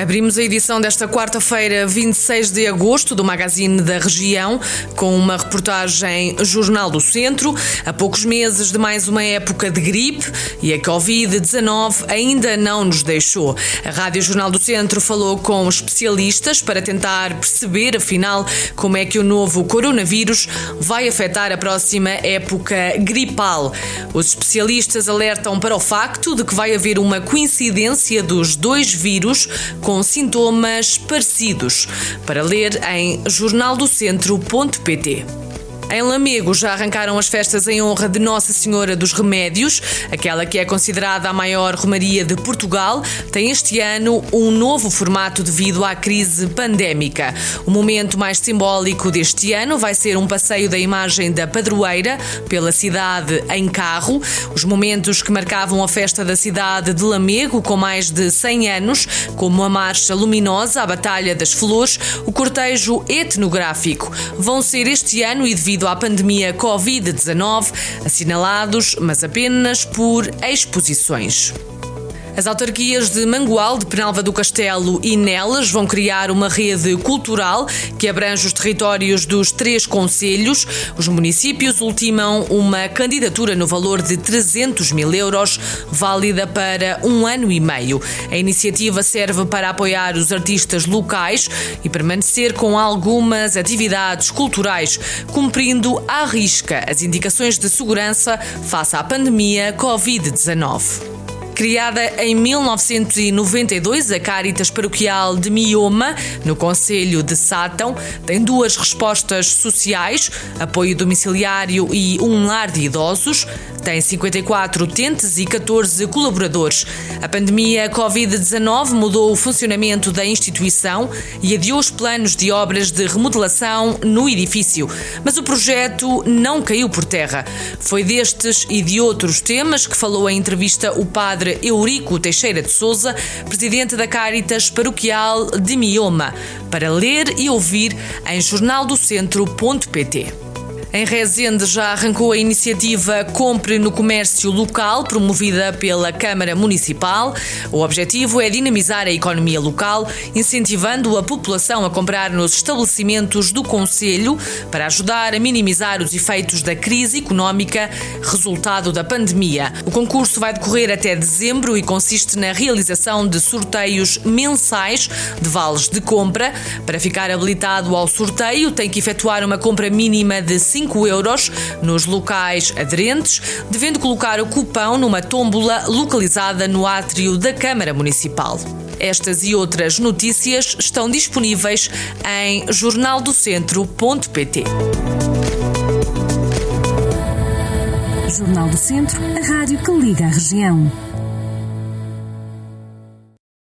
Abrimos a edição desta quarta-feira, 26 de agosto, do Magazine da Região, com uma reportagem Jornal do Centro. A poucos meses de mais uma época de gripe e a Covid-19 ainda não nos deixou. A Rádio Jornal do Centro falou com especialistas para tentar perceber, afinal, como é que o novo coronavírus vai afetar a próxima época gripal. Os especialistas alertam para o facto de que vai haver uma coincidência dos dois vírus com sintomas parecidos. Para ler em jornaldocentro.pt. Em Lamego já arrancaram as festas em honra de Nossa Senhora dos Remédios, aquela que é considerada a maior romaria de Portugal, tem este ano um novo formato devido à crise pandémica. O momento mais simbólico deste ano vai ser um passeio da imagem da padroeira pela cidade em carro. Os momentos que marcavam a festa da cidade de Lamego, com mais de 100 anos, como a Marcha Luminosa, a Batalha das Flores, o cortejo etnográfico, vão ser este ano e devido devido à pandemia Covid-19, assinalados, mas apenas por exposições. As autarquias de Mangual, de Penalva do Castelo e Nelas vão criar uma rede cultural que abrange os territórios dos três conselhos. Os municípios ultimam uma candidatura no valor de 300 mil euros, válida para um ano e meio. A iniciativa serve para apoiar os artistas locais e permanecer com algumas atividades culturais, cumprindo à risca as indicações de segurança face à pandemia Covid-19. Criada em 1992, a Caritas Paroquial de Mioma, no Conselho de Sátão, tem duas respostas sociais: apoio domiciliário e um lar de idosos. Tem 54 utentes e 14 colaboradores. A pandemia Covid-19 mudou o funcionamento da instituição e adiou os planos de obras de remodelação no edifício. Mas o projeto não caiu por terra. Foi destes e de outros temas que falou em entrevista o padre Eurico Teixeira de Souza, presidente da Caritas Paroquial de Mioma, para ler e ouvir em jornaldocentro.pt. Em Rezende já arrancou a iniciativa Compre no Comércio Local, promovida pela Câmara Municipal. O objetivo é dinamizar a economia local, incentivando a população a comprar nos estabelecimentos do Conselho para ajudar a minimizar os efeitos da crise económica resultado da pandemia. O concurso vai decorrer até dezembro e consiste na realização de sorteios mensais de vales de compra. Para ficar habilitado ao sorteio, tem que efetuar uma compra mínima de 5 euros nos locais aderentes, devendo colocar o cupão numa tómbola localizada no átrio da Câmara Municipal. Estas e outras notícias estão disponíveis em jornaldocentro.pt. Jornal do Centro, a rádio que liga a região.